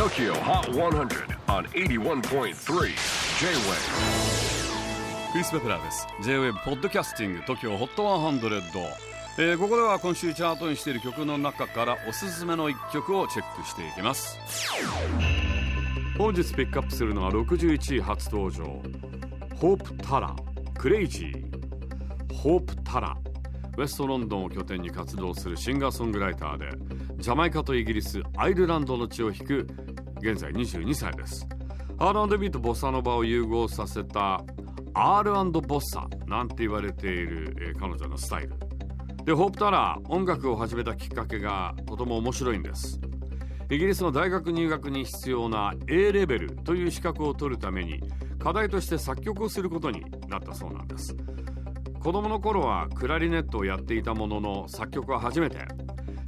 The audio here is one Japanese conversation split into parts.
TOKYO HOT 100 on 81.3 J-WAVE. クリス・ベプラーです。J-WAVE ポッドキャスティング TOKYO HOT 100、えー、ここでは今週チャートにしている曲の中からおすすめの一曲をチェックしていきます。本日ピックアップするのは61位初登場。ホープ・タラクレイジー。ホープ・タラウェストロンドンを拠点に活動するシンガーソングライターでジャマイカとイギリスアイルランドの血を引く現在22歳です。R&B とボッサノバを融合させた R& ボッサなんて言われている、えー、彼女のスタイル。でホープタラー音楽を始めたきっかけがとても面白いんです。イギリスの大学入学に必要な A レベルという資格を取るために課題として作曲をすることになったそうなんです。子供の頃はクラリネットをやっていたものの作曲は初めて。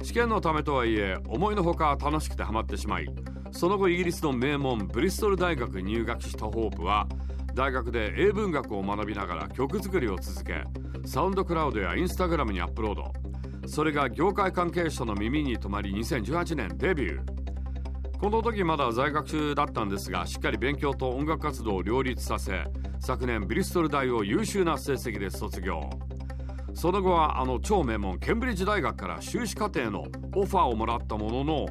試験のためとはいえ思いのほか楽しくてハマってしまいその後イギリスの名門ブリストル大学に入学したホープは大学で英文学を学びながら曲作りを続けサウンドクラウドやインスタグラムにアップロード。それが業界関係者の耳に留まり2018年デビュー。この時まだ在学中だったんですがしっかり勉強と音楽活動を両立させ昨年ブリストル大を優秀な成績で卒業。その後はあの超名門ケンブリッジ大学から修士課程のオファーをもらったものの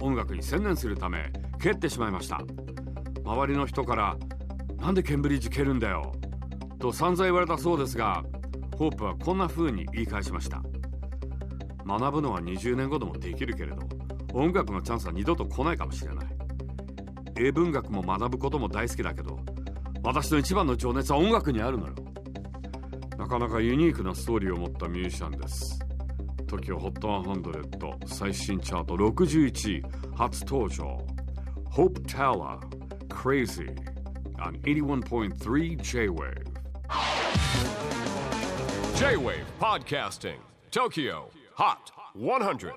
音楽に専念するため蹴ってしまいました。周りの人から「なんでケンブリッジ蹴るんだよ」と散々言われたそうですがホープはこんな風に言い返しました。学ぶのは20年後でもできるけれど音楽のチャンスは二度と来ないかもしれない。英文学も学ぶことも大好きだけど私の一番の情熱は音楽にあるのよ。なかなかユニークなストーリーを持ったミュージシャンです TOKIOHOT100 最新チャート61位初登場 Hope Tower Crazy on 81.3 J-Wave J-WAVE PODCASTING TOKYO HOT 100